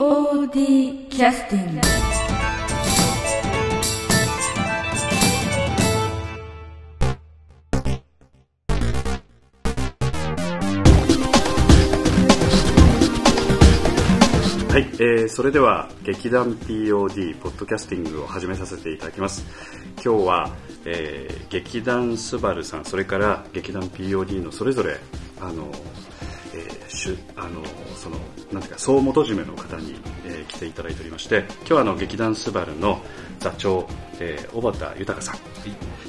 POD キャスティングはい、えー、それでは劇団 POD ポッドキャスティングを始めさせていただきます。今日は、えー、劇団スバルさんそれから劇団 POD のそれぞれあの、えー、しゅあのそのなんていうか総元締めの方に、えー、来ていただいておりまして今日はあの劇団スバルの座長、えー、小畑豊さん、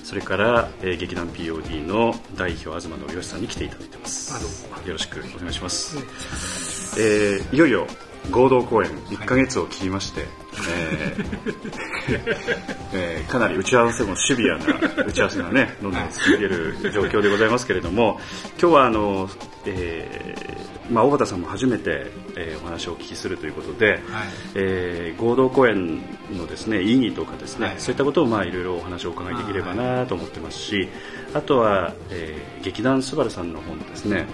それから、えー、劇団 POD の代表東野義さんに来ていただいてます。よろしくお願いします、えー、いよいよ合同公演1か月を切りまして、はい、えー えー、かなり打ち合わせもシビアな打ち合わせがねどんどん続いている状況でございますけれども今日はあの、えーまあ、小畑さんも初めて、えー、お話をお聞きするということで、はい、えー、合同公演のですね意義とかですね、はい、そういったことをまあいろいろお話をお伺いできればなと思ってますしあとは、えー、劇団スバルさんの方のですね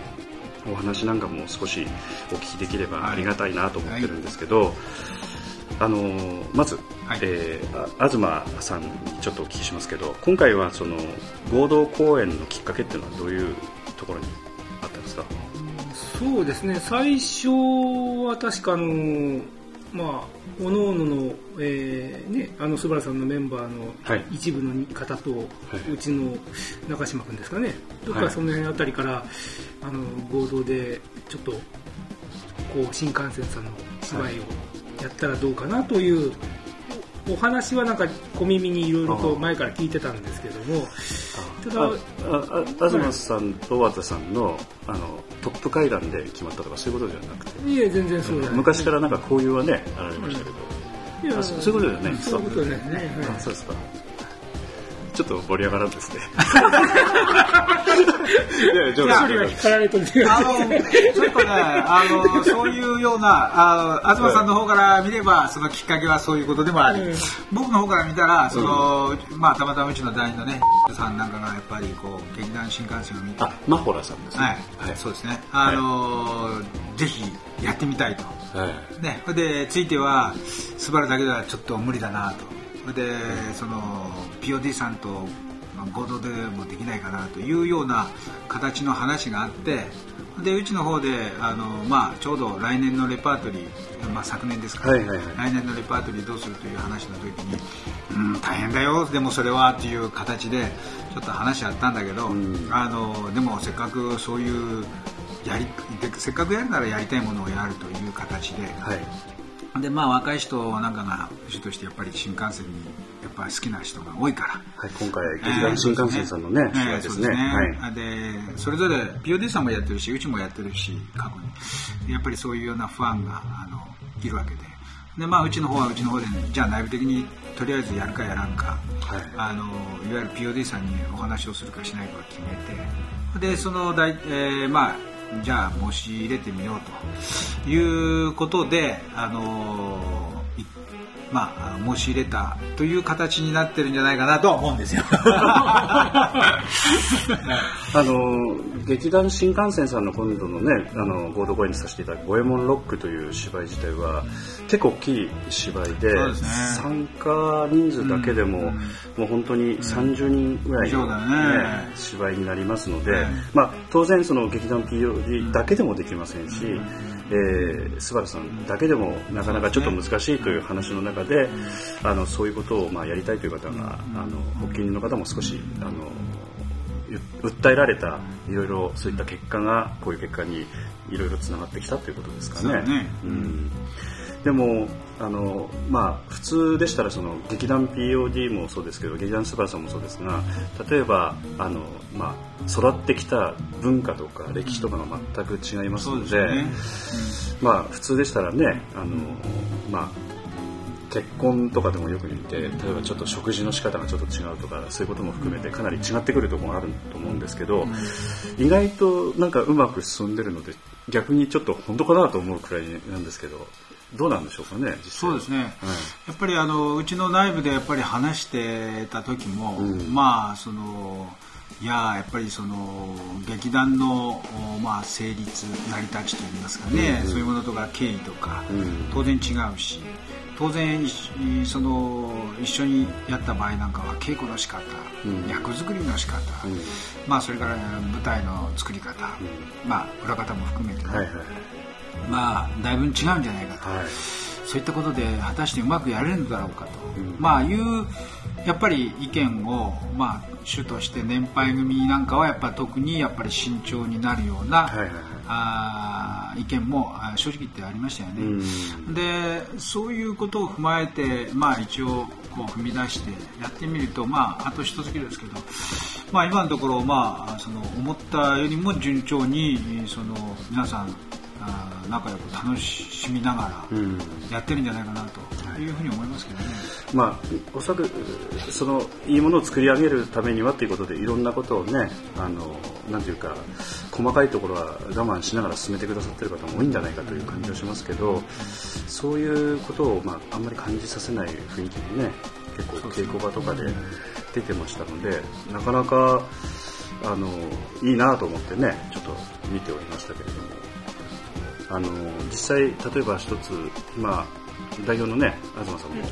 お話なんかも少しお聞きできればありがたいなと思ってるんですけど、はい、あのまず、はい、えー、東さんにちょっとお聞きしますけど今回はその合同公演のきっかけっていうのはどういうところにあったんですか？そうですね。最初は確かあのまあおのおのの、えーね、あのスバラさんのメンバーの一部の方と、はい、うちの中島君ですかね、とかその辺あたりから、あの合同でちょっとこう新幹線さんの芝居をやったらどうかなというお話はなんか小耳にいろいろと前から聞いてたんですけどもただ東さんと和田さんのあのトップ会談で決まったとかそういうことじゃなくて。いえ全然そうじゃない。昔からなんか交友はねあられましたけど、うん、いやそういうことじゃないそういうことですね、はい、そうですかちょっと盛り上がらんですね。いや、ちょっと。引っ張られてるあの、ちょっとね、あの、そういうような、あの、東さんの方から見れば、そのきっかけはそういうことでもあり、うん、僕の方から見たら、その、うん、まあ、たまたまうちの団員のね、さんなんかがやっぱり、こう、劇団新幹線を見て。あ、マホラさんですね。はい。はい、そうですね。あの、はい、ぜひ、やってみたいと。はい。ね、で、ついては、スバルだけではちょっと無理だなと。でその POD さんと合同でもできないかなというような形の話があってでうちの方であの、まあ、ちょうど来年のレパートリー、まあ、昨年ですか。ら、はいはいはい、来年のレパートリーどうするという話の時に、うん、大変だよでもそれはっていう形でちょっと話し合ったんだけど、うん、あのでもせっかくそういうやりせっかくやるならやりたいものをやるという形で、はい、でまあ若い人なんかが主としてやっぱり新幹線にやっぱり好きな人が多いから、はい、今回劇団新幹線さんのね、えー、ですね,、はい、でそれぞれ POD さんもやってるしうちもやってるし過去に。やっぱりそういうようなファンがあのいるわけで。でまあうちの方はうちの方で、ね、じゃあ内部的にとりあえずやるかやらんか、はい、あのいわゆる POD さんにお話をするかしないか決めて。でその大、えー、まあじゃあ申し入れてみようということで、あのまあ、申し入れたという形になってるんじゃないかなとは思うんですよ。あの劇団新幹線さんの今度のねあの合同公演にさせていただく「五右衛門ロック」という芝居自体は結構大きい芝居で、ね、参加人数だけでも、うん、もう本当に30人ぐらいのね、ね、芝居になりますので、まあ、当然その劇団 POD だけでもできませんし。えー、スバルさんだけでもなかなかちょっと難しいという話の中で、あのそういうことをまあやりたいという方が、あの発起人の方も少しあの訴えられたいろいろそういった結果がこういう結果にいろいろつながってきたということですかね。ね。うん、でもあの、まあ、普通でしたらその劇団 POD もそうですけど劇団スバルさんもそうですが例えばあの、まあ、育ってきた文化とか歴史とかが全く違いますのでうんでねうん、まあ、普通でしたらねあの、まあ結婚とかでもよく見て例えばちょっと食事の仕方がちょっと違うとかそういうことも含めてかなり違ってくるところがあると思うんですけど、意外となんかうまく進んでるので逆にちょっと本当かなと思うくらいなんですけどどうなんでしょうかねそうですね、はい、やっぱりあのうちの内部でやっぱり話してた時も、うん、まあそのいややっぱりその劇団の、まあ、成立成り立ちといいますかね、うん、そういうものとか経緯とか、うん、当然違うし当然その一緒にやった場合なんかは稽古の仕方、うん、役作りの仕方、うん、まあそれから、ね、舞台の作り方、うん、まあ裏方も含めて、ね。はいはい、まあだいぶ違うんじゃないかと、はい、そういったことで果たしてうまくやれるのだろうかと、まあいうやっぱり意見をまあ主として年配組なんかはやっぱ特にやっぱり慎重になるような、はいはいあ意見も正直言ってありましたよね。でそういうことを踏まえて、まあ、一応こう踏み出してやってみると、まあ、あと一月ですけど、まあ、今のところ、まあ、その思ったよりも順調にその皆さん仲良く楽しみながらやってるんじゃないかなというふうに思いますけどね。まあ、おそらくそのいいものを作り上げるためにはということでいろんなことをねあのなんていうか細かいところは我慢しながら進めてくださってる方も多いんじゃないかという感じはしますけどそういうことを、まあ、あんまり感じさせない雰囲気にね結構稽古場とかで出てましたのでなかなかあのいいなと思ってねちょっと見ておりましたけれども。あの実際例えば一つ今代表のね東さんも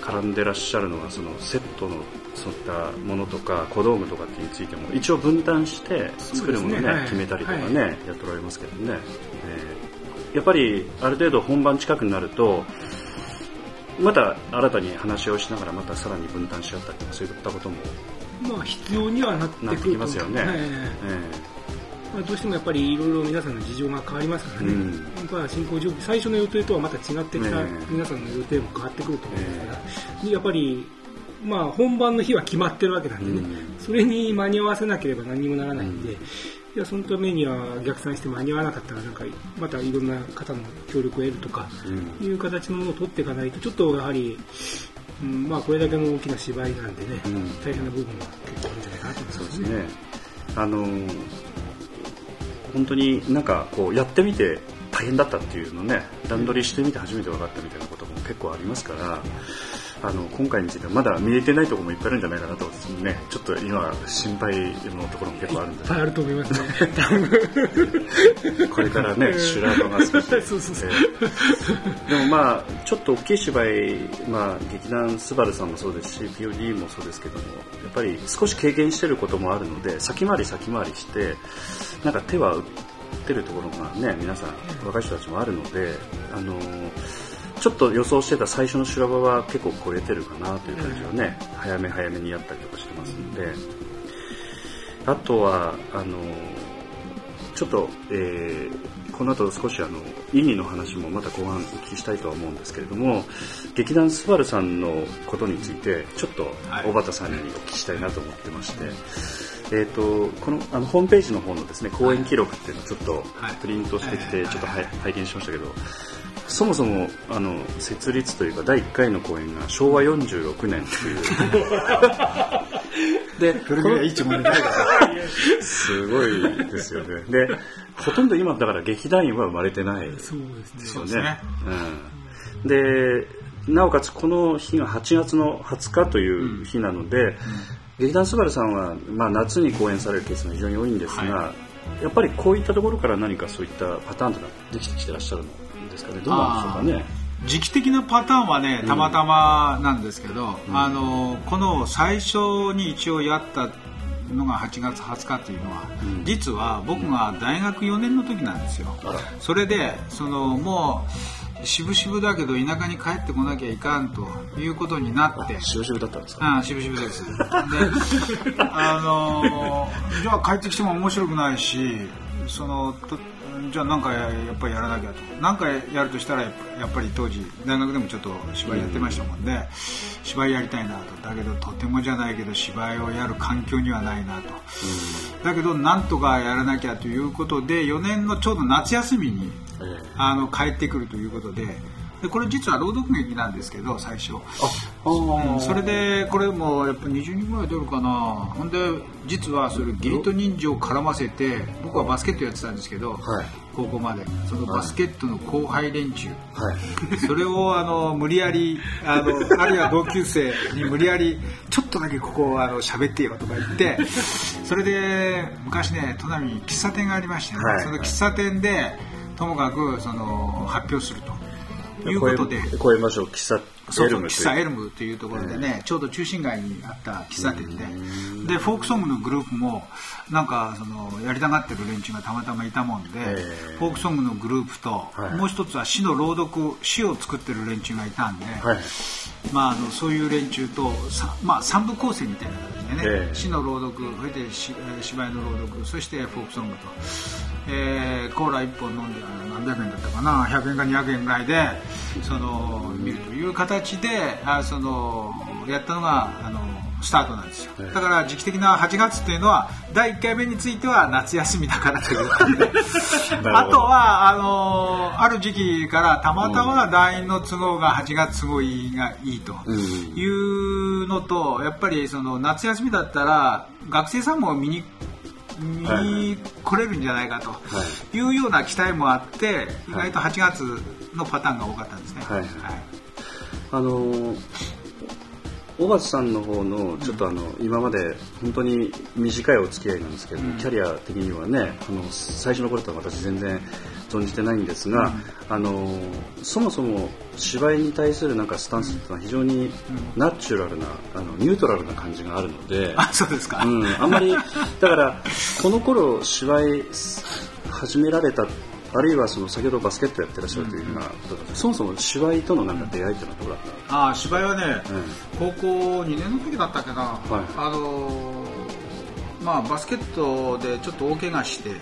絡んでらっしゃるのはそのセットのそういったものとか小道具とかってについても一応分担して作るものね、ねはい、決めたりとかね、はい、やっておられますけどね、えー、やっぱりある程度本番近くになるとまた新たに話をしながらまたさらに分担し合ったりとかそういったこともまあ必要にはなってきますよね。えーまあ、どうしてもやっぱりいろいろ皆さんの事情が変わりますからね、うん、まあ、進行準備最初の予定とはまた違ってきた皆さんの予定も変わってくると思いますから、やっぱり、まあ、本番の日は決まってるわけなんでね、うん、それに間に合わせなければ何にもならないんで、うん、いやそのためには逆算して間に合わなかったらなんかまたいろんな方の協力を得るとか、いう形のものを取っていかないとちょっとやはりうん、まあこれだけの大きな芝居なんでね、うん、大変な部分は結構あるんじゃないかなと思いますね。すね。あの本当になんかこうやってみて大変だったっていうのね段取りしてみて初めて分かったみたいなことも結構ありますからあの今回についてはまだ見えてないところもいっぱいあるんじゃないかなとねちょっと今心配のところも結構あるんで。いっぱいあると思いますね。これからね修羅場が少し。そうそうそう、えー、でもまあちょっと大きい芝居、まあ、劇団スバルさんもそうですし POD もそうですけどもやっぱり少し経験してることもあるので先回り先回りしてなんか手は打ってるところがね皆さん若い人たちもあるのであのーちょっと予想してた最初の修羅場は結構超えてるかなという感じはね、うん、早め早めにやったりとかしてますので。あとはあのちょっと、えー、この後少しあの意味の話もまた後半お聞きしたいとは思うんですけれども劇団スバルさんのことについてちょっと小畑さんにお聞きしたいなと思ってまして。えーと、このあのホームページの方のですね公演記録っていうのをちょっとプリントしてきてちょっと拝見しましたけどそもそもあの設立というか第1回の公演が昭和46年という。でそれぐらい一問 すごいですよね。でほとんど今だから劇団員は生まれてないですよね、ね、うん、でなおかつこの日が8月の20日という日なので、うん。うん、劇団スバルさんは、まあ、夏に公演されるケースが非常に多いんですが、はい、やっぱりこういったところから何かそういったパターンというのはできてきてらっしゃるの？ですかね。どうなんでしょうかね。時期的なパターンはねたまたまなんですけど、うん、あのこの最初に一応やったのが8月20日というのは、うん、実は僕が大学4年の時なんですよ、それでそのもう渋々だけど田舎に帰ってこなきゃいかんということになって。渋々だったんですか？あ渋々です。であのじゃあ帰ってきても面白くないしそのとじゃあ何かやっぱりやらなきゃと。何かやるとしたらやっぱり当時大学でもちょっと芝居やってましたもんで、うん、芝居やりたいなと。だけどとてもじゃないけど芝居をやる環境にはないなと、うん、だけどなんとかやらなきゃということで4年のちょうど夏休みに、あの帰ってくるということででこれ実は朗読劇なんですけど最初。あ、うん、それでこれもやっぱ20人ぐらい出るかな。ほんで実はそれゲート忍者を絡ませて僕はバスケットやってたんですけど、はい、高校まで。そのバスケットの後輩連中、はい、それをあの無理やりあのあるいは同級生に無理やりちょっとだけここあの喋ってよとか言ってそれで昔ね砺波に喫茶店がありまして、ね、はい、その喫茶店でともかくその発表すると。いうことで。超えましょう喫茶エルム喫茶エルムというところでね、ちょうど中心街にあった喫茶店で、でフォークソングのグループもなんかそのやりたがってる連中がたまたまいたもんで、フォークソングのグループと、もう一つは詩の朗読詩を作ってる連中がいたんで、まあ、あのそういう連中とまあ、三部構成みたいな。形でね、詩の朗読それで芝居の朗読そしてフォークソングと。えー、コーラ1本飲んで何百円だったかな？100円か200円ぐらいでその見るという形であそのやったのがあのスタートなんですよ。だから時期的な8月っていうのは第1回目については夏休みだからという。あとはあのある時期からたまたま団員の都合が8月都合がいいというのとやっぱりその夏休みだったら学生さんも見に見に来れるんじゃないかとい。うような期待もあって意外と8月のパターンが多かったんですね。はい、はい、あの小橋さんの方のちょっとあの、今まで本当に短いお付き合いなんですけど、キャリア的にはねあの最初の頃とは私全然存じてないんですが、うん、あのそもそも芝居に対するなんかスタンスっていうのは非常にナチュラルなあのニュートラルな感じがあるのであそうですか、うん、あんまりだからこの頃芝居始められたあるいはその先ほどバスケットやってらっしゃるというふうなことだそもそも芝居とのなんか出会いっていうのはどうだったああ芝居はね、うん、高校2年の時だったっけな、はい、あのまあ、バスケットでちょっと大怪我して、はい、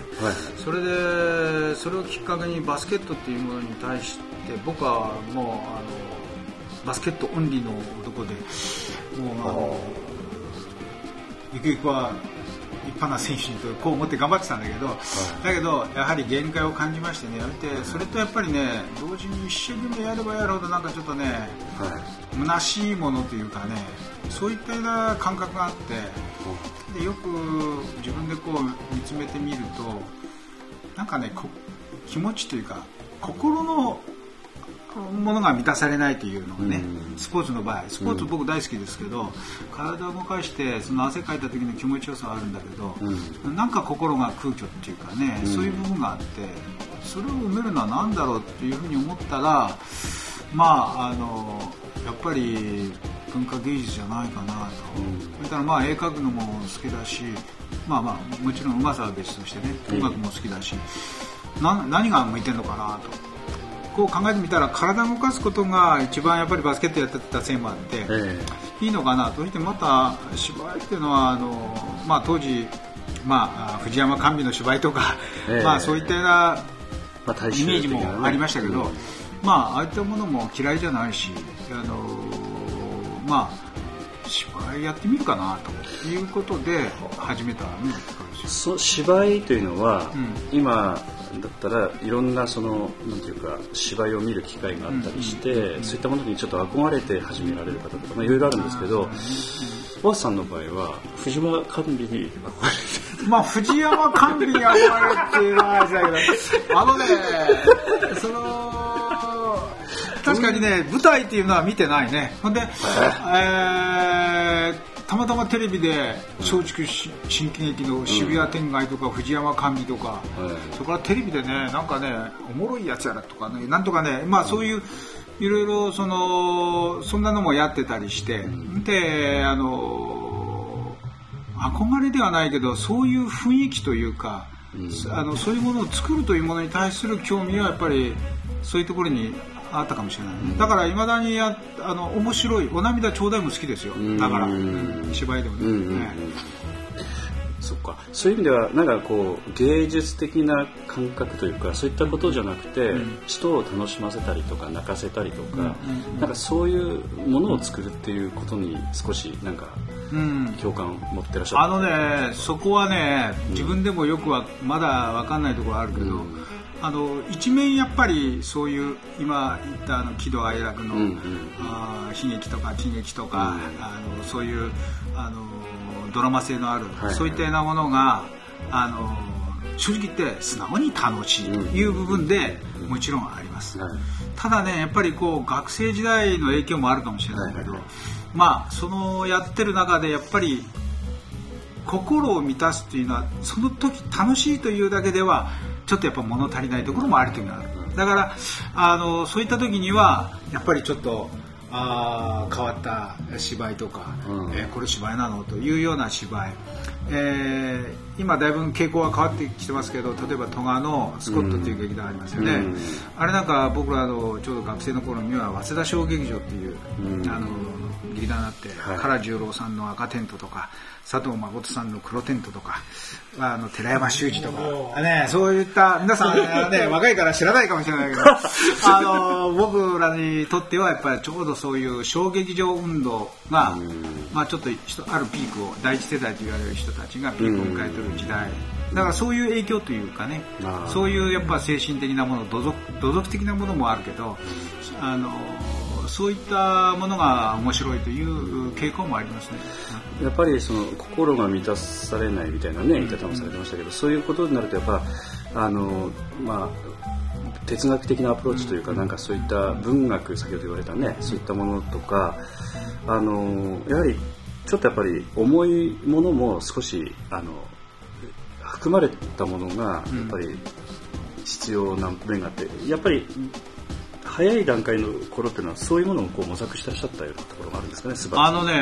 それでそれをきっかけにバスケットっていうものに対して僕はもうあのバスケットオンリーの男でもうあのゆくゆくは立派な選手にとこう思って頑張ってたんだけど、はい、だけどやはり限界を感じましてねてそれとやっぱりね同時に一生懸命やればやるほどなんかちょっとね、はい、虚しいものというかねそういったような感覚があってでよく自分でこう見つめてみるとなんかね気持ちというか心のものが満たされないというのがね、スポーツの場合。スポーツ僕大好きですけど、体を動かしてその汗かいた時の気持ちよさはあるんだけど、うん、なんか心が空虚っていうかね、そういう部分があってそれを埋めるのは何だろうっていうふうに思ったらまああのやっぱり文化芸術じゃないかなと、それからまあ絵描くのも好きだしまあまあもちろんうまさは別としてね音楽も好きだし、な何が向いてるのかなと。こう考えてみたら体を動かすことが一番やっぱりバスケットやってたせいもあって、えー、いいのかなとそしてまた芝居っていうのはあの、まあ、当時、まあ、藤山甘美の芝居とか、えー、まあ、そういったようなイメージもありましたけど、まあ、まあ、ああいったものも嫌いじゃないしあのまあ芝居やってみるかなということで始めたねそ芝居というのは、うん、今だったらいろんなそのなんていうか芝居を見る機会があったりして、そういったものにちょっと憧れて始められる方とか、まあ、いろいろあるんですけど大さんの場合は藤間甘美に憧れてまあ藤山甘美に憧れていうのはあれだけどあのねその確かにね舞台っていうのは見てないね。ほんで、え？ーたまたまテレビで松竹新喜劇の渋谷天外とか藤山甘美とか、そこからテレビでねなんかねおもろいやつやらとかねなんとかねまあそういういろいろそのそんなのもやってたりして、であの憧れではないけどそういう雰囲気というか、あのそういうものを作るというものに対する興味はやっぱりそういうところにあったかもしれない、うん、だからいまだにやあの面白い「お涙ちょうだい」も好きですよ。だから、芝居でもね、うんそっか。そういう意味ではなんかこう芸術的な感覚というかそういったことじゃなくて、うん、人を楽しませたりとか泣かせたりとか、うん、なんかそういうものを作るっていうことに少しなんか共感を持ってらっしゃる、あのねそこはね自分でもよくはまだ分かんないところあるけど、あの一面やっぱりそういう今言ったあの喜怒哀楽の、うんうん、あ悲劇とか喜劇とか、うん、あのそういうあのドラマ性のある、はいはい、そういったようなものがあの正直言って素直に楽しいという部分で、もちろんあります、はい、ただねやっぱりこう学生時代の影響もあるかもしれないけど、はいはい、まあそのやってる中でやっぱり心を満たすというのはその時楽しいというだけではちょっとやっぱ物足りないところもあるというのがある。だからあのそういった時にはやっぱりちょっとあ変わった芝居とか、うん、えー、これ芝居なのというような芝居、えー、今だいぶ傾向は変わってきてますけど例えば戸賀のスコットっていう劇団ありますよね、うん、あれなんか僕らのちょうど学生の頃には早稲田小劇場っていう、うん、あの劇団あって、はい、唐十郎さんの赤テントとか佐藤誠さんの黒テントとか、あの、寺山修司とか、ね、そういった、皆さんね、若いから知らないかもしれないけど、あの、僕らにとってはやっぱりちょうどそういう小劇場運動が、まあちょっとあるピークを、第一世代と言われる人たちがピークを迎えてる時代、だからそういう影響というかね、そういうやっぱ精神的なもの、土俗土俗的なものもあるけど、あの、そういったものが面白いという傾向もありますね。やっぱりその心が満たされないみたいなね言い方もされてましたけど、そういうことになるとやっぱあのまあ哲学的なアプローチというか、なんかそういった文学先ほど言われたねそういったものとかあのやはりちょっとやっぱり重いものも少しあの含まれたものがやっぱり必要な面があってやっぱり早い段階の頃っていうのはそういうものをこう模索してらっしゃったようなところがあるんですかねあのね、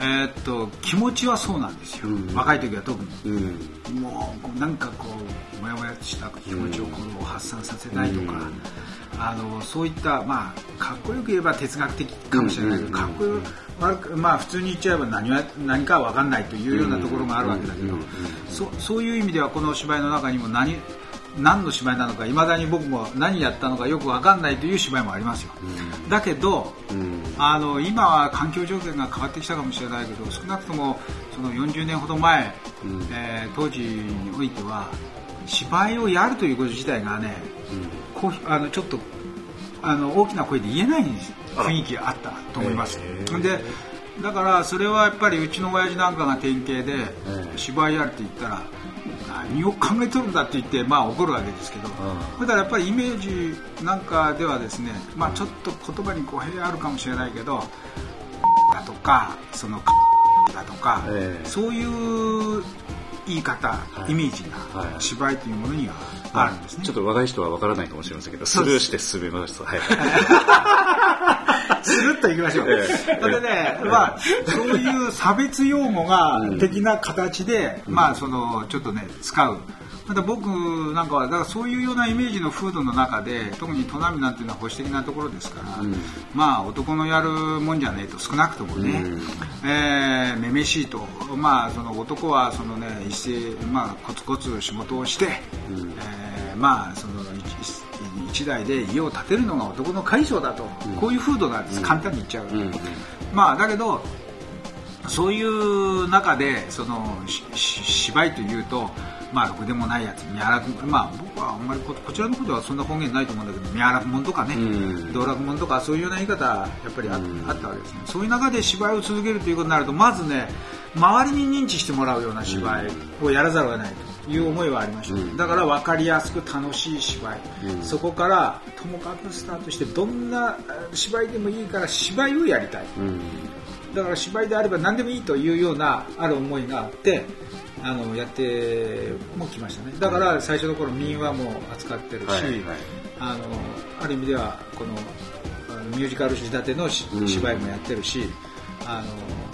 えー、っと気持ちはそうなんですよ、うん、若い時は特に、うん、もうなんかこうもやもやとした気持ちをこう発散させたいとか、うん、あのそういったまあかっこよく言えば哲学的かもしれないけど、かっこよくまあ普通に言っちゃえば何は何かは分かんないというようなところがあるわけだけど、そそういう意味ではこの芝居の中にも何何の芝居なのかいまだに僕も何やったのかよく分かんないという芝居もありますよ、うん、だけど、うん、あの今は環境条件が変わってきたかもしれないけど少なくともその40年ほど前、うん、えー、当時においては芝居をやるということ自体がね、こうあのちょっとあの大きな声で言えない雰囲気があったと思います。でだからそれはやっぱりうちの親父なんかが典型で芝居やるって言ったら何を考えとるんだって言ってまあ怒るわけですけど、だからやっぱりイメージなんかではですね、まあ、ちょっと言葉に語弊あるかもしれないけどだとかそのだとか、えー、そういう言い方、はい、イメージが芝居というものにはあるんですね、ちょっと若い人はわからないかもしれませんけどスルーして進めますはい。スルッといきましょう。えでね、まあ、そういう差別用語が的な形で、うん、まあ、その、ちょっとね、使う。また僕なんかはだからそういうようなイメージの風土の中で特に砺波なんていうのは保守的なところですから、うん、まあ男のやるもんじゃねえと少なくともね、うん、えー、めめしいとまあその男はそのね一斉まあコツコツ仕事をして、うん、えー、まあその一代で家を建てるのが男の解消だと、こういう風土なん。です、簡単に言っちゃう、まあだけどそういう中でその芝居というとまあろくでもないやつ宮楽まあ僕はあんまりこちらの方ではそんな方言ないと思うんだけど宮楽門とかね、道楽門とかそういうような言い方やっぱりあ,、あったわけですね。そういう中で芝居を続けるということになるとまずね周りに認知してもらうような芝居をやらざるを得ないと。いう思いはありました、うん、だから分かりやすく楽しい芝居、うん、そこからともかくスタートしてどんな芝居でもいいから芝居をやりたい、うん、だから芝居であれば何でもいいというようなある思いがあってあのやってもきましたね。だから最初の頃民話も扱ってるし、はいはい、あのある意味ではこのミュージカル仕立ての芝居もやってるし、あ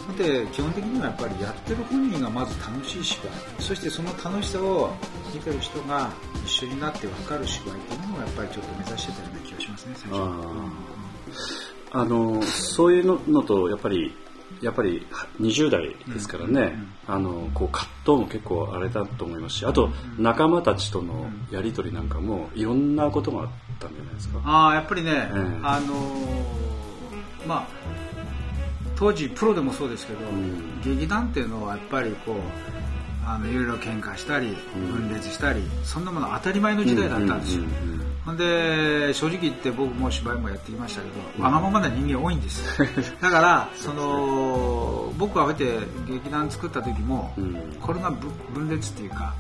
ので基本的にはやっぱりやってる本人がまず楽しい芝居。そしてその楽しさを見てる人が一緒になって分かる芝居っていうのもやっぱりちょっと目指してたような気がしますね最初は。あのそういうのとやっぱりやっぱり20代ですからね、あのこう葛藤も結構あれだと思いますしあと仲間たちとのやり取りなんかもいろんなことがあったんじゃないですか。あやっぱりね、えー、あのまあ当時プロでもそうですけど、うん、劇団っていうのはやっぱりこうあのいろいろ喧嘩したり分裂したり、そんなもの当たり前の時代だったんですよ、ほんで正直言って僕も芝居もやってきましたけどわがままな人間多いんです。だからその僕はこうやって劇団作った時も、これが分裂っていうか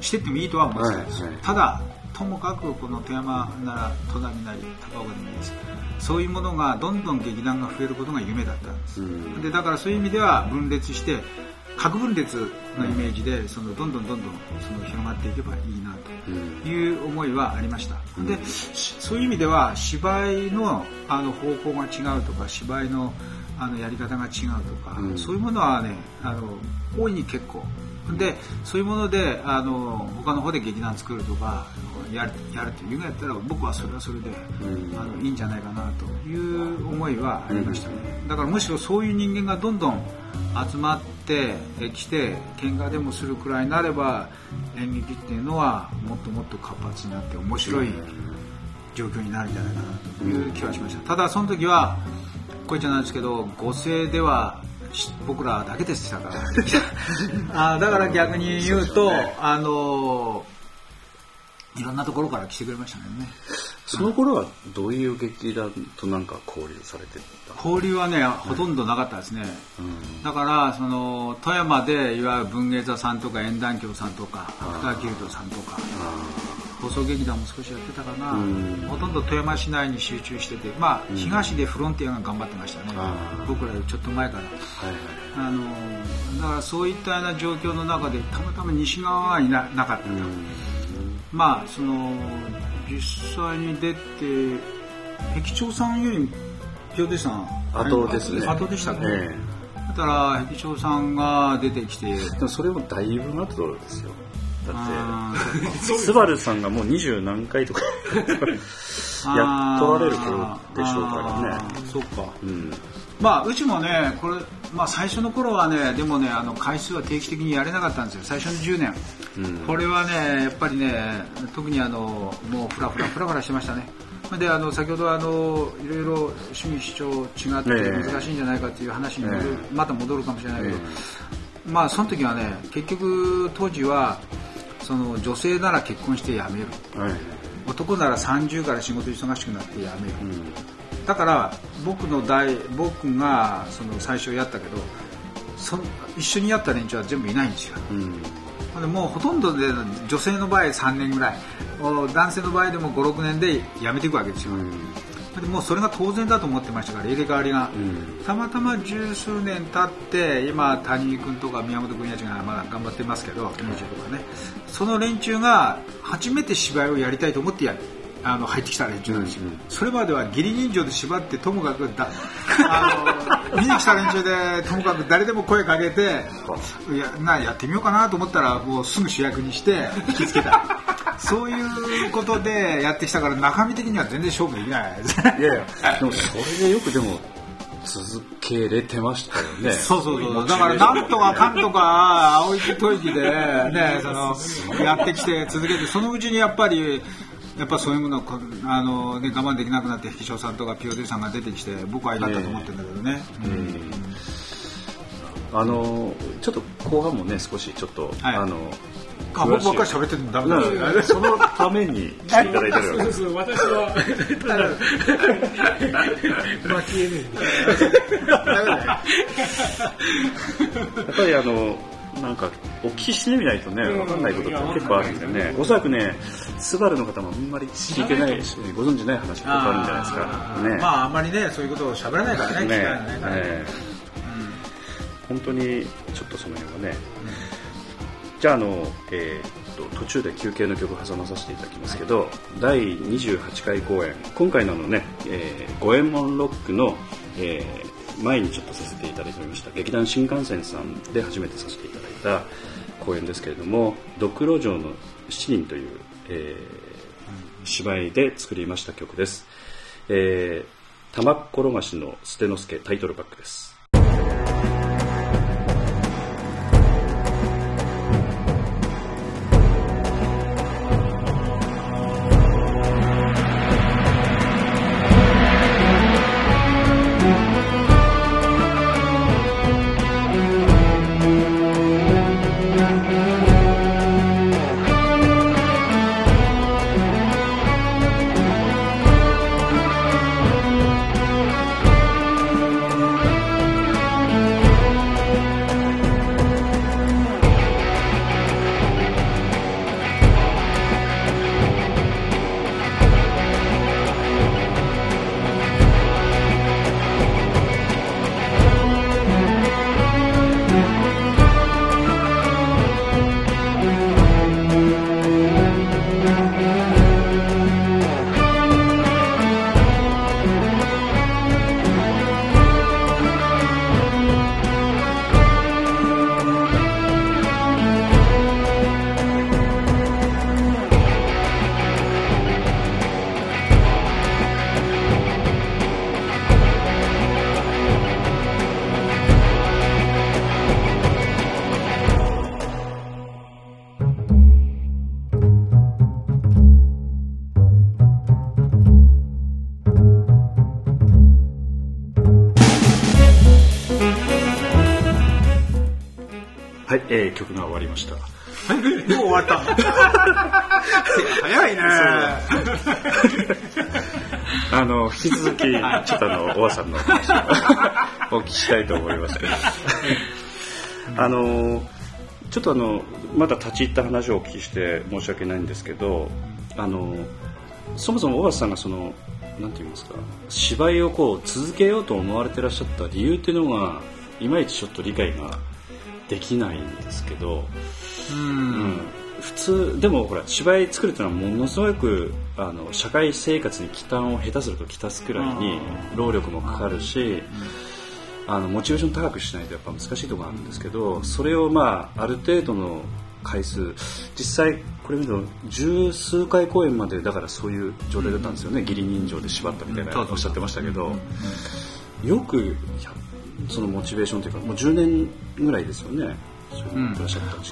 してってもいいとは思ってたんです、はいはい、ただともかくこの富山なら隣なり高岡でもいいです。そういうものがどんどん劇団が増えることが夢だったんです、でだからそういう意味では分裂して核分裂のイメージでそのどんどんどんどんその広がっていけばいいなという思いはありました、でそういう意味では芝居のあの方向が違うとか芝居のあのやり方が違うとか、うん、そういうものはねあの大いに結構。でそういうものであの他の方で劇団作るとかやるやるっていうのやったら僕はそれはそれで、うん、あのいいんじゃないかなという思いはありましたね、うん、だからむしろそういう人間がどんどん集まってきて喧嘩でもするくらいになれば演劇っていうのはもっともっと活発になって面白い状況になるんじゃないかなという気はしました。ただその時はこいつなんですけど五世では僕らだけでしたから。あだから逆に言うと、あのいろんなところから来てくれましたねその頃はどういう劇団となんか交流されてた？交流はねほとんどなかったですね、うん、だからその富山でいわゆる文芸座さんとか演談協さんとかアクターギルドさんとか放送劇団も少しやってたかな、ほとんど富山市内に集中してて、まあ、東でフロンティアが頑張ってましたね、僕らよりちょっと前から、はいはい、あのだからそういったような状況の中でたまたま西側はいななかったと、まあその実際に出て壁長さんより清出さん後ですね。後でしたね、えー、だから壁長さんが出てきて。それもだいぶ後ですよ。だってスバルさんがもう二十何回とか やっとられる頃でしょうからね。そっか、うん、まあうちもねこれ、まあ、最初の頃はねでもねあの回数は定期的にやれなかったんですよ。最初の10年、うん、これはねやっぱりね特にあのもうフラフラフラフラしてましたね。であの先ほどあのいろいろ趣味主張違って難しいんじゃないかっていう話に、また戻るかもしれないけど、まあその時はね結局当時はその女性なら結婚して辞める、はい、男なら30から仕事忙しくなって辞める、うん、だから僕の代僕がその最初やったけどそ一緒にやった連中は全部いないんですよ、うん。でもうほとんどで女性の場合3年ぐらい。男性の場合でも56年で辞めていくわけですよ、うん。でもそれが当然だと思ってましたから入れ替わりが、うん、たまたま十数年経って今谷井君とか宮本君やちがまだ頑張ってますけど、うん、とかね。その連中が初めて芝居をやりたいと思ってやるあの入ってきた連中なんですよ、うん。うん、それまでは義理人情で縛ってともかくだあの 見に来た連中でともかく誰でも声かけていやなやってみようかなと思ったらもうすぐ主役にして引きつけた。そういうことでやってきたから中身的には全然勝負できないいやいやでもそれでよくでも続けれてましたよね。そうそうそう。だからなんとかかんとか青息吐息でね、そのやってきて続けてそのうちにやっぱりやっぱそういうものあの、ね、我慢できなくなって引所さんとかピオデさんが出てきて僕は良かったと思ってるんだけどね。あのちょっと後半もね少しちょっっと、はい、あのあ僕ばっかり喋ってるのダメなんですよ、そのために来ていただいてるそうそう私は。やっぱりあのなんかお聞きしてみないとね分かんないことって結構あるんでね。おそらくねスバルの方もあんまり聞けないしご存じない話があるんじゃないですか。ね。まああんまりねそういうことを喋らないからねね。ね、本当にちょっとその辺はね、じゃああの、えー、と途中で休憩の曲挟まさせていただきますけど、はい、第28回公演今回ののね、えー、五右衛門ロックの、えー、前にちょっとさせていただいておりました劇団新幹線さんで初めてさせていただいた公演ですけれども「ドクロ城の七人」という、えー、芝居で作りました曲です。えー、玉転がしの捨て之助タイトルバックです。引き続き、ちょっとあの、おばさんの話を お聞きしたいと思います。けど。あの、ちょっとあの、まだ立ち入った話をお聞きして申し訳ないんですけど、あの、そもそも小橋さんがその、なんて言いますか、芝居をこう続けようと思われてらっしゃった理由っていうのが、いまいちちょっと理解ができないんですけど、うん、うん、普通でもほら芝居作るっていうのはものすごくあの社会生活に負担を下手するときたすくらいに労力もかかるし、あのモチベーション高くしないとやっぱ難しいところなんですけどそれをまあある程度の回数実際これ見ると十数回公演までだからそういう状態だったんですよね、義理人情で縛ったみたいなおっしゃってましたけど、よくそのモチベーションというかもう10年ぐらいですよねうん、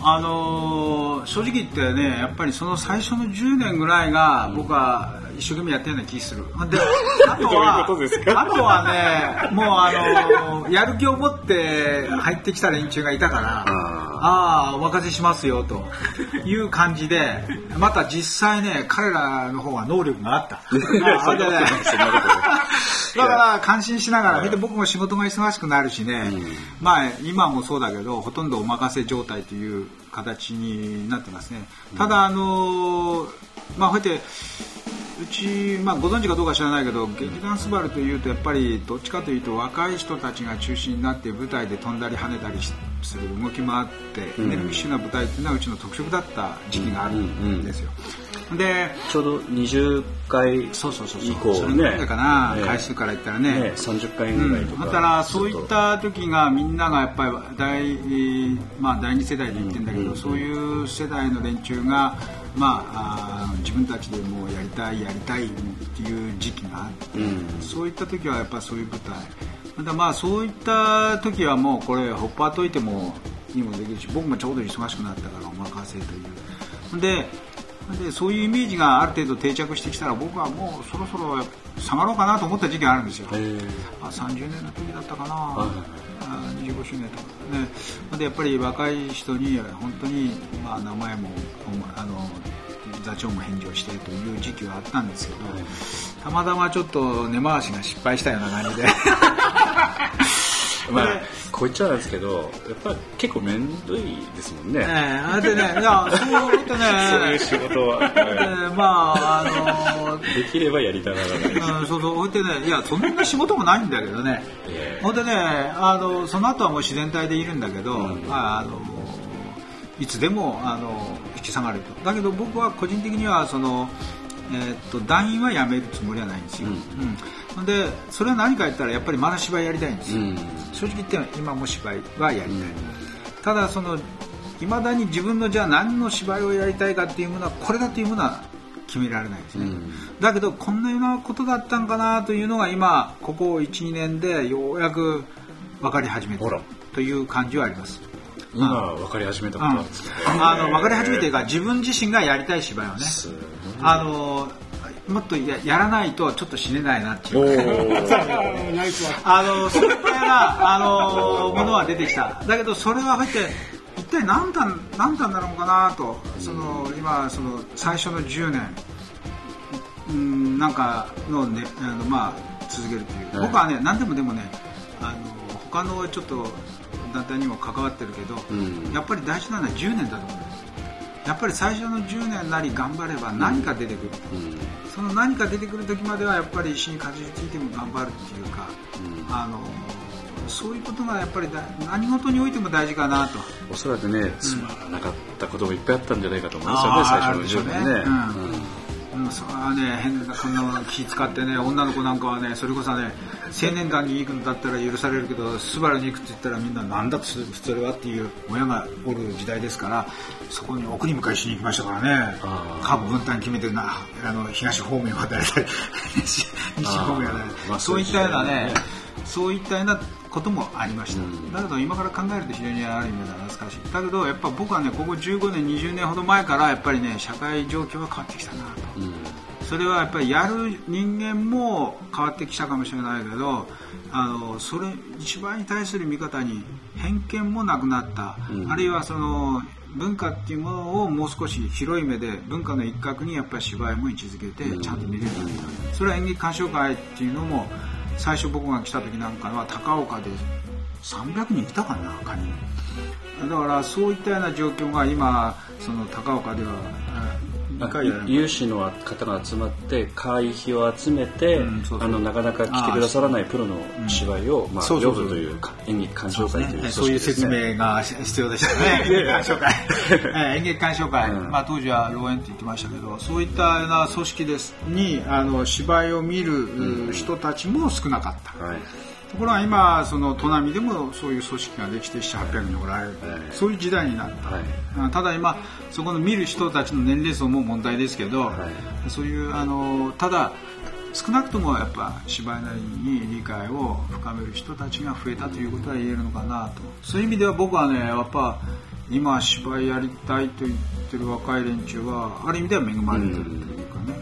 あのー、正直言ってねやっぱりその最初の10年ぐらいが僕は一生懸命やってるような気する。で あとはあとはねもうあのー、やる気を持って入ってきた連中がいたからああお任せしますよという感じでまた実際ね彼らの方が能力があった。だから感心しながら、で僕も仕事が忙しくなるしね、まあ今もそうだけどほとんどお任せ状態という形になってますね。ただあのまあこうやってうち、まあ、ご存知かどうか知らないけど劇団スバルというとやっぱりどっちかというと若い人たちが中心になって舞台で飛んだり跳ねたりする動きもあって、エネルギッシュな舞台っていうのはうちの特色だった時期があるんですよ。でちょうど20回そうそうそう以降それぐらいかな、回数から言ったらね。ね30回ぐらいとか、だからそういった時がみんながやっぱり第,、まあ、第2世代で言ってんだけど、そういう世代の連中がまあ、あ自分たちでもうやりたいやりたいっていう時期があって、うん、そういった時はやっぱそういう舞台。またまあそういった時はもうこれほっぱといてもにもできるし僕もちょうど忙しくなったからお任せという。ででそういうイメージがある程度定着してきたら僕はもうそろそろ下がろうかなと思った時期があるんですよ、まあ、30年の時だったかな、はい、25周年と。かねでやっぱり若い人に本当に、まあ、名前もあの座長も返事をしてという時期はあったんですけど、たまたまちょっと根回しが失敗したような感じで まあ、こう言っちゃうんですけど、やっぱり結構面倒いですもんね。ええー、でね、いや、そうとね、そういう仕事は。えー、まあ、あのー、できればやりたがらない。うん、そうそう、ほいでね、いや、そんな仕事もないんだけどね。えー、ほんでね、あの、その後はもう自然体でいるんだけど、うん、まあ、あの、いつでも、あの、引き下がると。だけど僕は個人的には、その、えー、っと団員は辞めるつもりはないんですよ、うん、でそれは何か言ったらやっぱりまだ芝居やりたいんですよ、うん、正直言って今も芝居はやりたい、うん、ただそのいまだに自分のじゃあ何の芝居をやりたいかっていうものはこれだというものは決められないですね、だけどこんなようなことだったんかなというのが今ここ12年でようやく分かり始めたという感じはあります。今分かり始めたことなんですか、うん、あの分かり始めていうか自分自身がやりたい芝居をね。あのもっとややらないとちょっと死ねないなっていう。あのそういったようなあのものは出てきた。だけどそれは入って一体何段何段なのかなとその今その最初の10年。うんなんかのねあのまあ続けるという、はい、僕はね何でもでもねあの他のちょっと団体にも関わってるけど、うん、やっぱり大事なのは10年だと思うやっぱり最初の10年なり頑張れば何か出てくる、うん、その何か出てくる時まではやっぱり一緒にかじりついても頑張るっていうか、うん、あのそういうことがやっぱり何事においても大事かなと。おそらくねつまらなかったこともいっぱいあったんじゃないかと思うんですよね、最初の10年ね。うんうん、それはね変なそんな気使ってね女の子なんかはねそれこそね青年団に行くんだったら許されるけどスバルに行くって言ったらみんななんだとそれはっていう親がおる時代ですからそこに送り迎えしに行きましたからね。各分担決めてなあの東方面を与えたり西方面を与えたり。そういったようなねそういったようなこともありました、うん、だけど今から考えると非常にある意味では懐かしい。だけどやっぱ僕はねここ15年20年ほど前からやっぱりね社会状況が変わってきたなと、うん、それはやっぱりやる人間も変わってきたかもしれないけどあのそれ芝居に対する見方に偏見もなくなった、うん、あるいはその文化っていうものをもう少し広い目で文化の一角にやっぱり芝居も位置づけてちゃんと見れるようになる、それは演劇鑑賞会っていうのも最初僕が来た時なんかは高岡で300人いたかな他に。だからそういったような状況が今その高岡では有志の方が集まって会費を集めて、うん、あのなかなか来てくださらないプロの芝居を、まあ、読むという演劇鑑賞会という、ね、そういう説明が必要でしたね。演劇鑑賞会。演劇鑑賞会、うん、まあ、当時は老演って言ってましたけどそういったような組織ですにあの芝居を見る人たちも少なかった。はいところが今その砺波でもそういう組織ができて7800人おられる、はい、そういう時代になった、はい、ただ今そこの見る人たちの年齢層も問題ですけど、はい、そういうあのただ少なくともやっぱ芝居なりに理解を深める人たちが増えたということは言えるのかなと。そういう意味では僕はねやっぱ今芝居やりたいと言ってる若い連中はある意味では恵まれてるというかね、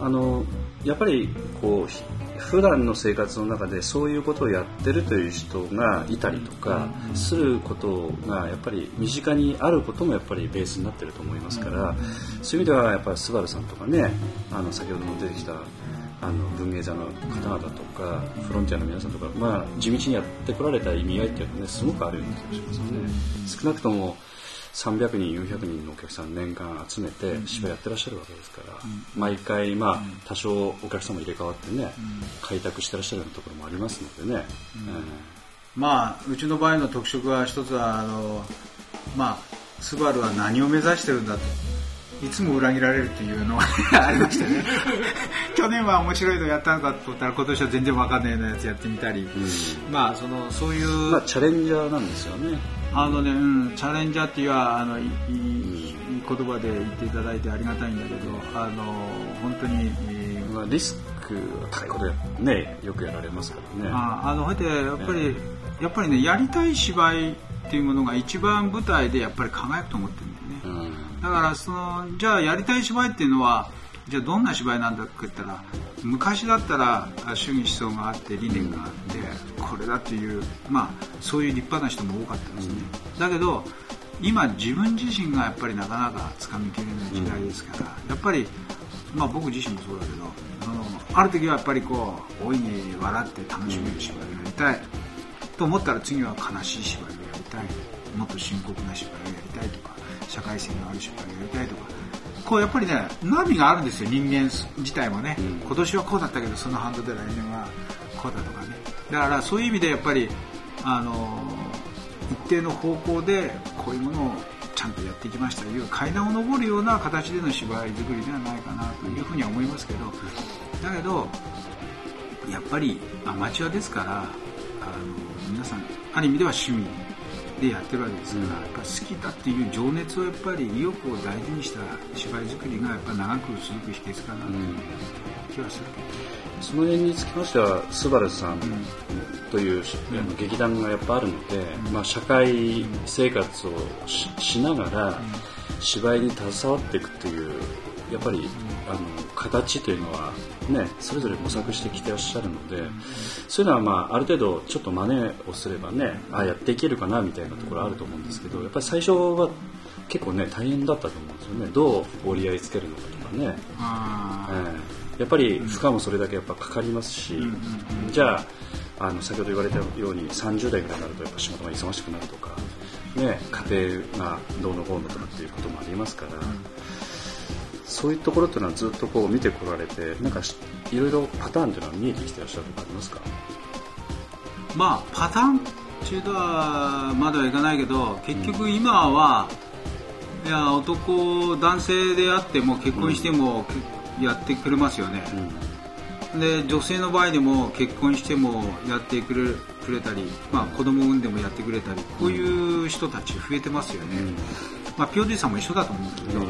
うん、あのやっぱりこう普段の生活の中でそういうことをやってるという人がいたりとかすることがやっぱり身近にあることもやっぱりベースになってると思いますからそういう意味ではやっぱりスバルさんとかねあの先ほども出てきたあの文芸座の方々とかフロンティアの皆さんとか、まあ、地道にやってこられた意味合いっていうのはねすごくあるような気がしますよね。少なくとも300人400人のお客さん年間集めて芝居やってらっしゃるわけですから、毎回まあ多少お客様入れ替わってね、開拓してらっしゃるようなところもありますのでね、まあうちの場合の特色は一つはあのまあスバルは何を目指してるんだといつも裏切られるっていうのが ありましたね。去年は面白いのやったのかと思ったら今年は全然わかんないようなやつやってみたり、うん、まあそのそういう、まあ、チャレンジャーなんですよねあのね、うん、チャレンジャーっていうあのいいい言葉で言っていただいてありがたいんだけどあの本当に、えー、まあ、リスク高いことねよくやられますからね。ああのほいでやっぱり、ね、やっぱりねやりたい芝居っていうものが一番舞台でやっぱり輝くと思ってるんだよね、うん、だからそのじゃあやりたい芝居っていうのはじゃあどんな芝居なんだって言ったら昔だったら主義思想があって理念があってこれだっていうまあそういう立派な人も多かったですね、だけど今自分自身がやっぱりなかなかつかみきれない時代ですから、やっぱりまあ僕自身もそうだけどあのある時はやっぱりこう大いに笑って楽しめる芝居をやりたい。と思ったら次は悲しい芝居をやりたい。もっと深刻な芝居をやりたいとか社会性のある芝居をやりたいとかこうやっぱりね波があるんですよ人間自体もね、うん、今年はこうだったけどその反動で来年はこうだとかね。だからそういう意味でやっぱりあの一定の方向でこういうものをちゃんとやっていきましたという階段を上るような形での芝居作りではないかなというふうには思いますけど。だけどやっぱりアマチュアですからあの皆さんある意味では趣味でやってるわけですから、やっぱ好きだっていう情熱をやっぱり意欲を大事にした芝居作りがやっぱ長く続く秘訣かなという気はする。うん、その辺につきましてはスバルさんという、うん、劇団がやっぱあるので、うん、まあ、社会生活をしながら芝居に携わっていくというやっぱりあの形というのはね、それぞれ模索してきてらっしゃるので、そういうのは、まあ、ある程度ちょっと真似をすればねあやっていけるかなみたいなところあると思うんですけどやっぱり最初は結構ね大変だったと思うんですよね。どう折り合いつけるのかとかね、えー、やっぱり負荷もそれだけやっぱかかりますし、じゃああの先ほど言われたように30代ぐらいになるとやっぱ仕事が忙しくなるとか、ね、家庭がどうのこうのとかっていうこともありますから。そういうところっていうのはずっとこう見てこられてなんかいろいろパターンっていうのは見えてきてらっしゃるとかありますか？まあパターンっていうのはまだはいかないけど結局今は、うん、いや男男性であっても結婚してもやってくれますよね、うん、で女性の場合でも結婚してもやってくれくれたり、まあ、子供産んでもやってくれたりこういう人たち増えてますよね、うんまあ、ピオディさんも一緒だと思うんだけど、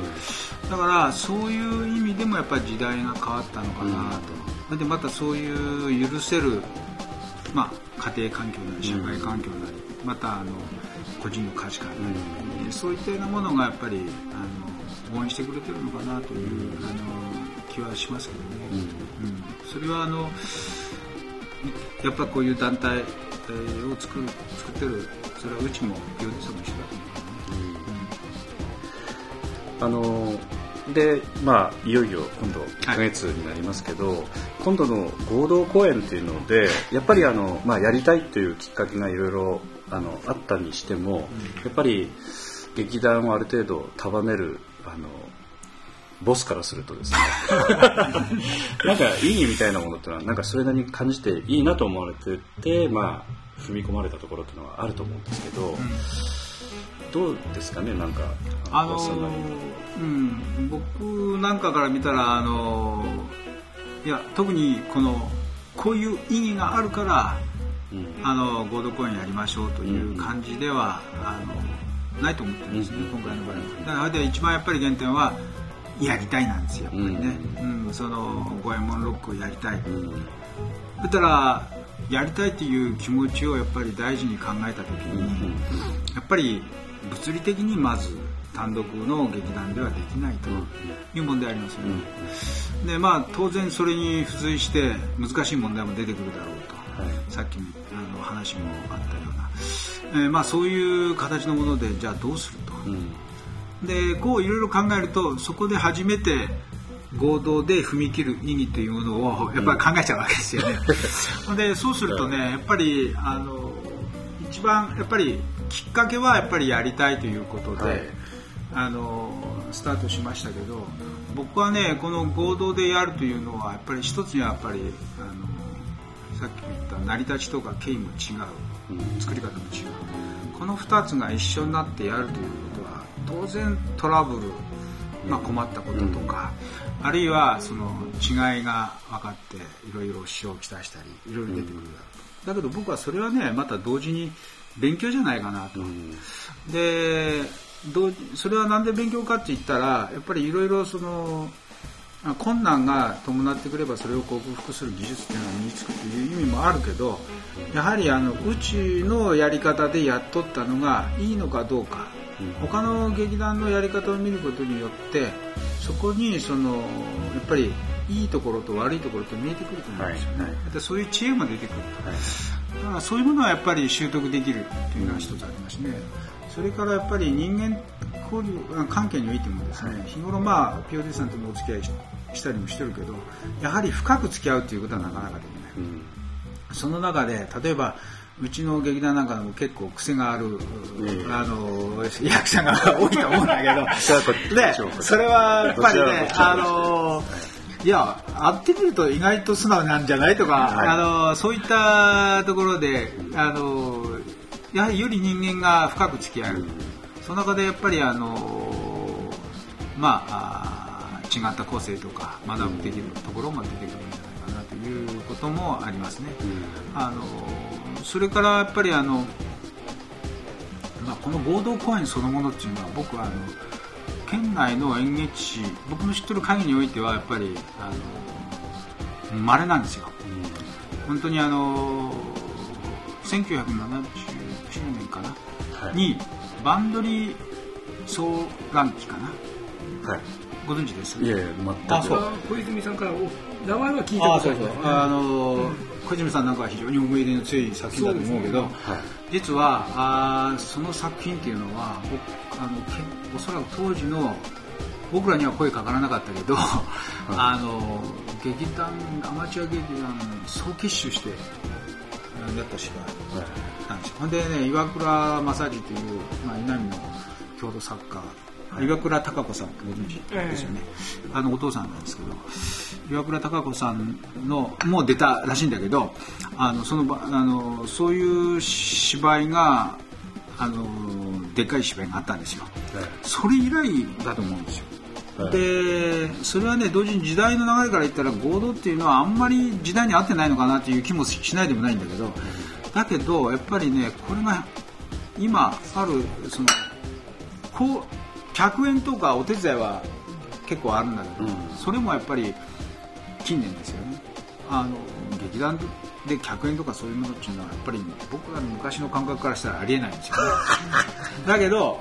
だからそういう意味でもやっぱり時代が変わったのかなと、でまたそういう許せる、まあ、家庭環境なり社会環境なり、またあの個人の価値観なり、そういったようなものがやっぱりあの応援してくれてるのかなという、あの気はしますけどね、うん、うん、それはあのやっぱこういう団体を作る作ってるそれはうちも業者も一緒だと思う、うん、あのでまあいよいよ今度1ヶ月になりますけど、はい、今度の合同公演っていうのでやっぱりあの、まあ、やりたいというきっかけがいろいろあのあったにしても、うん、やっぱり劇団をある程度束ねるあのボスからするとですね。なんか意義みたいなものってのはなんかそれなりに感じていいなと思われてて、まあ、踏み込まれたところっていうのはあると思うんですけど、うん、どうですかねなんかあのー、うん、僕なんかから見たらあのー、いや特にこのこういう意義があるから、うん、あの合同公演やりましょうという感じでは、うん、あのないと思ってるんですね、今回の場合は。だから一番やっぱり原点はやりたいなんですよ、やっぱりね、うんその五右衛門ロックをやりたい、うん、だったらやりたいっていう気持ちをやっぱり大事に考えた時に、やっぱり物理的にまず単独の劇団ではできないという問題ありますよね、でまあ当然それに付随して難しい問題も出てくるだろうと、はい、さっきのあの話もあったような、えー、まあそういう形のものでじゃあどうすると、うん。でこういろいろ考えるとそこで初めて合同で踏み切る意義というものをやっぱり考えちゃうわけですよね。うん、でそうするとねやっぱりあの一番やっぱりきっかけはやっぱりやりたいということで、はい、あのスタートしましたけど僕はねこの合同でやるというのはやっぱり一つにはやっぱりあのさっき言った成り立ちとか経緯も違う、作り方も違う。この2つが一緒になってやるという当然トラブル、まあ、困ったこととか、うん、あるいはその違いが分かっていろいろ支障をきたしたりいろいろ出てくるだろう。と、だけど僕はそれはねまた同時に勉強じゃないかなと、うん、でどそれは何で勉強かって言ったらやっぱりいろいろその困難が伴ってくればそれを克服する技術っていうのは身につくという意味もあるけどやはりあのうちのやり方でやっとったのがいいのかどうか。他の劇団のやり方を見ることによってそこにそのやっぱりいいところと悪いところと見えてくると思うんですよね、はいはい、そういう知恵も出てくると、はい、だからそういうものはやっぱり習得できるというのは一つありますね、それからやっぱり人間交流関係においてもですね、日頃まあ POD さんともお付き合いしたりもしてるけどやはり深く付き合うということはなかなかできない、うん、その中で例えばうちの劇団なんかでも結構癖がある、あの役者が多いと思うんだけど。でそれはやっぱりねあのいや会ってみると意外と素直なんじゃないとか、はい、あのそういったところであのやはりより人間が深く付き合う、うん、その中でやっぱりあのまあ違った個性とか学ぶできるところも出てくるんじゃないかなということもありますね。うん、あのそれからやっぱりあの、まあ、この合同公演そのものっていうのは僕はあの県内の演劇史僕の知ってる限りにおいてはやっぱりあの稀なんですよ、うん、本当にあの1979年かな、はい、にバンドリー総覧期かな、はい、ご存知です？いやいや全く。そう。小泉さんから名前は聞いたことあるあの、うん。小泉さんなんかは非常に思い入れの強い作品だと思うけど、ね。はい、実はあその作品っていうのはあのおそらく当時の僕らには声かからなかったけど、はい、あの劇団アマチュア劇団総結集してやった芝居なんですよ、はい、でね岩倉正治という、まあ、稲見の郷土作家岩倉孝子さんってご存知ですよね、えー、あのお父さんなんですけど岩倉孝子さんのも出たらしいんだけどあのそのあのそういう芝居があのでっかい芝居があったんですよ、はい、それ以来だと思うんですよ。でそれはね同時に時代の流れから言ったら合同っていうのはあんまり時代に合ってないのかなという気もしないでもないんだけどだけどやっぱりねこれが今あるそのこう100円とかお手伝いは結構あるんだけど、うん、それもやっぱり近年ですよね。あの劇団で100円とかそういうものっていうのはやっぱり僕らの昔の感覚からしたらありえないんですよね。だけど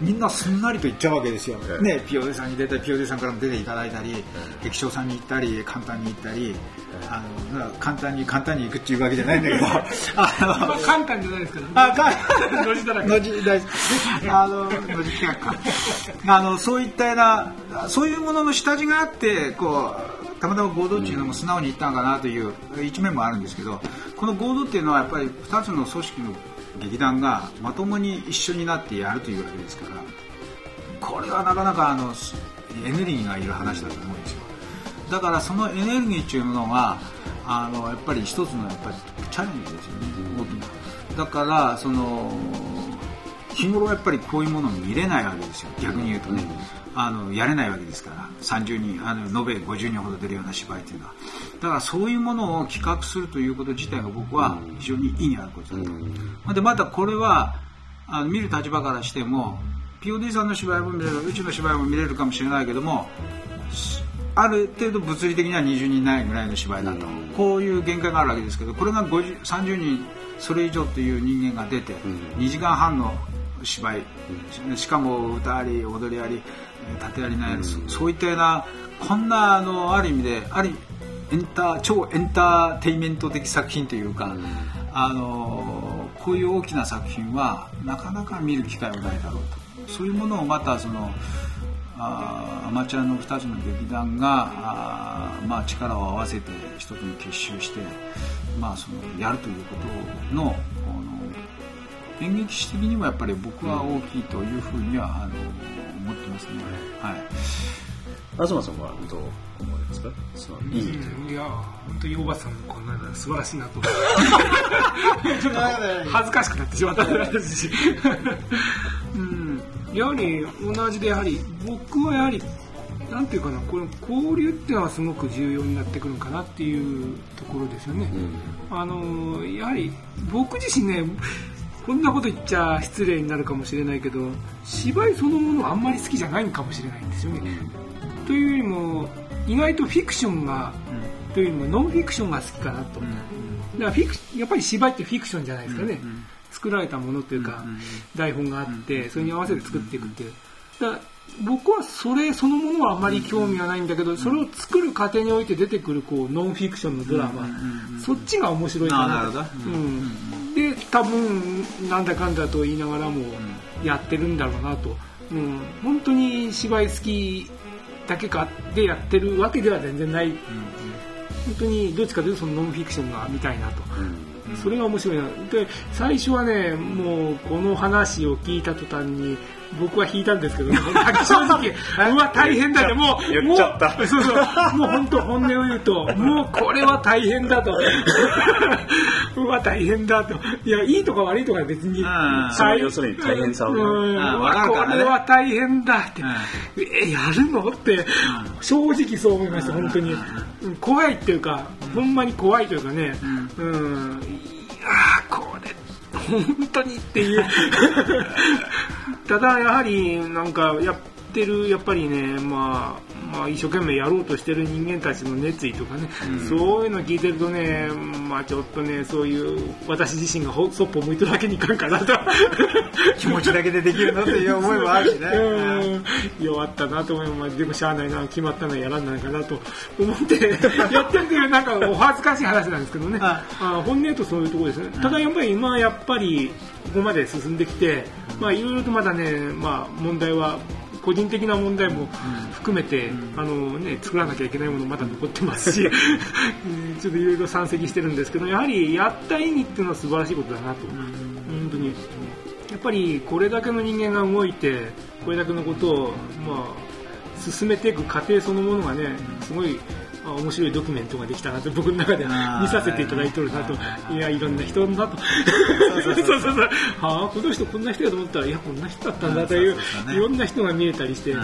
みんなすんなりと言っちゃうわけですよ、ね、ピオデさんに出たりピオデさんからも出ていただいたり、劇場さんに行ったり簡単に行ったり、あの簡単に簡単に行くっていうわけじゃないんだけど。あの簡単じゃないですからあかだらけ。あののじ企画。かあのそういったようなそういうものの下地があってこうたまたま合同っていうのも素直に言ったのかなという一面もあるんですけどこの合同っていうのはやっぱり2つの組織の劇団がまともに一緒になってやるというわけですからこれはなかなかあのエネルギーがいる話だと思うんですよ。だからそのエネルギーっていうのがあのやっぱり一つのやっぱりチャレンジですよね大きな。だからその日頃やっぱりこういうものを見れないわけですよ。逆に言うとね、あのやれないわけですから。30人あの延べ50人ほど出るような芝居というのは。だからそういうものを企画するということ自体が僕は非常に意義あることだと、う。ん、でまたこれはあの見る立場からしても POD さんの芝居も見れるうちの芝居も見れるかもしれないけどもある程度物理的には20人ないぐらいの芝居だと、うん、こういう限界があるわけですけどこれが30人それ以上という人間が出て、うん、2時間半の芝居、うん、しかも歌あり踊りあり縦ありなやつ、うん、そういったようなこんなあのある意味であるエンタ超エンターテイメント的作品というか、あのこういう大きな作品はなかなか見る機会はないだろうと。そういうものをまたそのあアマチュアの2つの劇団があ、まあ、力を合わせて一つに結集して、まあ、そのやるということの演劇史的にもやっぱり僕は大きいというふうにはあの思ってますね。はい。東さんはどう思われますか？そのいいいや本当におばさんのこんなの素晴らしいなとちょっと恥ずかしくなってしまった。し、うん、やはり同じでやはり僕はやはりなんていうかなこの交流っていうのはすごく重要になってくるかなっていうところですよね、うん、あのやはり僕自身ねこんなこと言っちゃ失礼になるかもしれないけど芝居そのものはあんまり好きじゃないかもしれないんですよね。というよりも意外とフィクションが、うん、というよりもノンフィクションが好きかなと。だからフィクやっぱり芝居ってフィクションじゃないですかね。作られたものというか、台本があって、それに合わせて作っていくっていう。だから僕はそれそのものはあまり興味はないんだけど、それを作る過程において出てくるこうノンフィクションのドラマ、そっちが面白いかなと。多分なんだかんだと言いながらもやってるんだろうなと、うん、本当に芝居好きだけかでやってるわけでは全然ない、うん、本当にどっちかというとそのノンフィクションが見たいなと。それが面白いな。で最初はねもうこの話を聞いた途端に僕は引いたんですけど、ね、正直、うわ、大変だって、もう、言っちゃった。そうそう、もう本当本音を言うと、もうこれは大変だと。うわ、大変だと。いや、いいとか悪いとか別に。要するに大変さを。うん、これは大変だって。え、やるの？って、正直そう思いました、本当に。怖いっていうか、ほんまに怖いというかね、うん、ああ、これ、本当にっていう。ただやはりなんかやってるやっぱりねまあまあ、一生懸命やろうとしてる人間たちの熱意とかね、うん、そういうの聞いてるとね、まあ、ちょっとねそういう私自身がそっぽ向いてるわけにいかんかなと。気持ちだけでできるのっていう思いもあるしね、弱ったなと思います、でもしゃあないな決まったのはやらないかなと思って やってるというなんかお恥ずかしい話なんですけどね。あ。本音とそういうところですね、ただやっぱり今やっぱりここまで進んできて、まあ、いろいろとまだね、まあ、問題は個人的な問題も含めて、あのね、作らなきゃいけないものまだ残ってますし ちょっといろいろ山積してるんですけどやはりやった意味っていうのは素晴らしいことだなと、本当に。やっぱりこれだけの人間が動いてこれだけのことを、まあ、進めていく過程そのものがねすごい面白いドキュメントができたなと僕の中で見させていただいてるなと。いやいろんな人だと。そうそうそう はあこの人こんな人やと思ったらいやこんな人だったんだといういろんな人が見えたりして、いや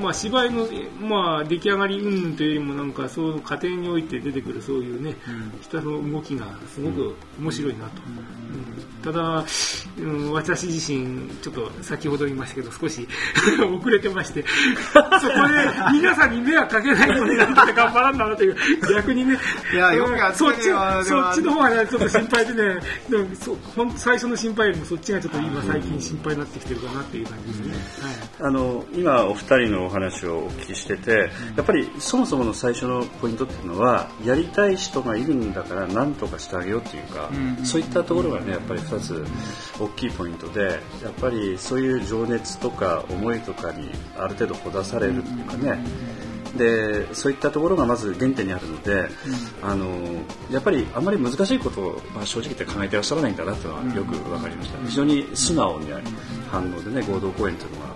まあ、芝居の、まあ、出来上がりうんというよりもなんかそう過程において出てくるそういうね、人の動きがすごく面白いなと。ただ、うん、私自身ちょっと先ほど言いましたけど少し 遅れてまして そこで皆さんに迷惑かけないようにな頑張らんなという逆にねいやよくやってるよそっちの方がねちょっと心配でねでもそほん最初の心配よりもそっちがちょっと今最近心配になってきてるかなっていう感じですね、はい、あの今お二人のお話をお聞きしててやっぱりそもそもの最初のポイントっていうのはやりたい人がいるんだから何とかしてあげようっていうか、そういったところがねやっぱり2つ大きいポイントでやっぱりそういう情熱とか思いとかにある程度ほだされるっていうかね、でそういったところがまず原点にあるので、うん、あのやっぱりあまり難しいことを、まあ、正直言って考えてらっしゃらないんだなというのはよく分かりました、非常に素直に反応でね合同公演というのは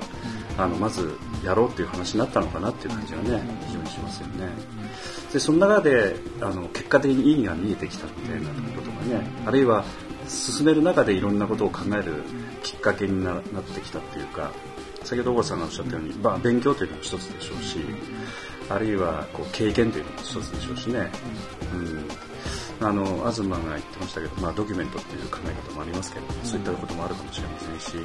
あのまずやろうっていう話になったのかなっていう感じがね非常にしますよね。でその中であの結果的に意義が見えてきたみたいなことがねあるいは進める中でいろんなことを考えるきっかけになってきたっていうか先ほど小さんがおっしゃったように、まあ、勉強というのも一つでしょうしあるいはこう経験というのも一つでしょうしね、うん、あの東が言ってましたけど、まあ、ドキュメントっていう考え方もありますけど、そういったこともあるかもしれませんし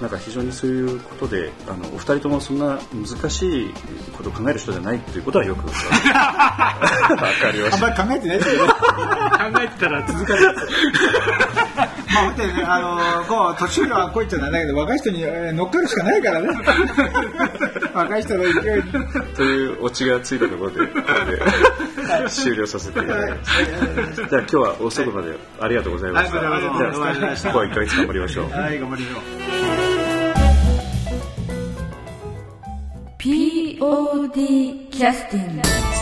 なんか非常にそういうことであのお二人ともそんな難しいことを考える人じゃないということはよく分かりました。あんまり考えてないですよね。考えてたら続かない。まあ、ね、あのこう年寄りはこう言っちゃなんだけど若い人に乗っかるしかないからね。若い人の勢いに。というオチがついたところで、ここで終了させていただきます。じゃあ今日は遅くまでありがとうございました。はい、じゃあ、ここは1ヶ月頑張りましょう。はい、頑張りましょう。POD キャスティング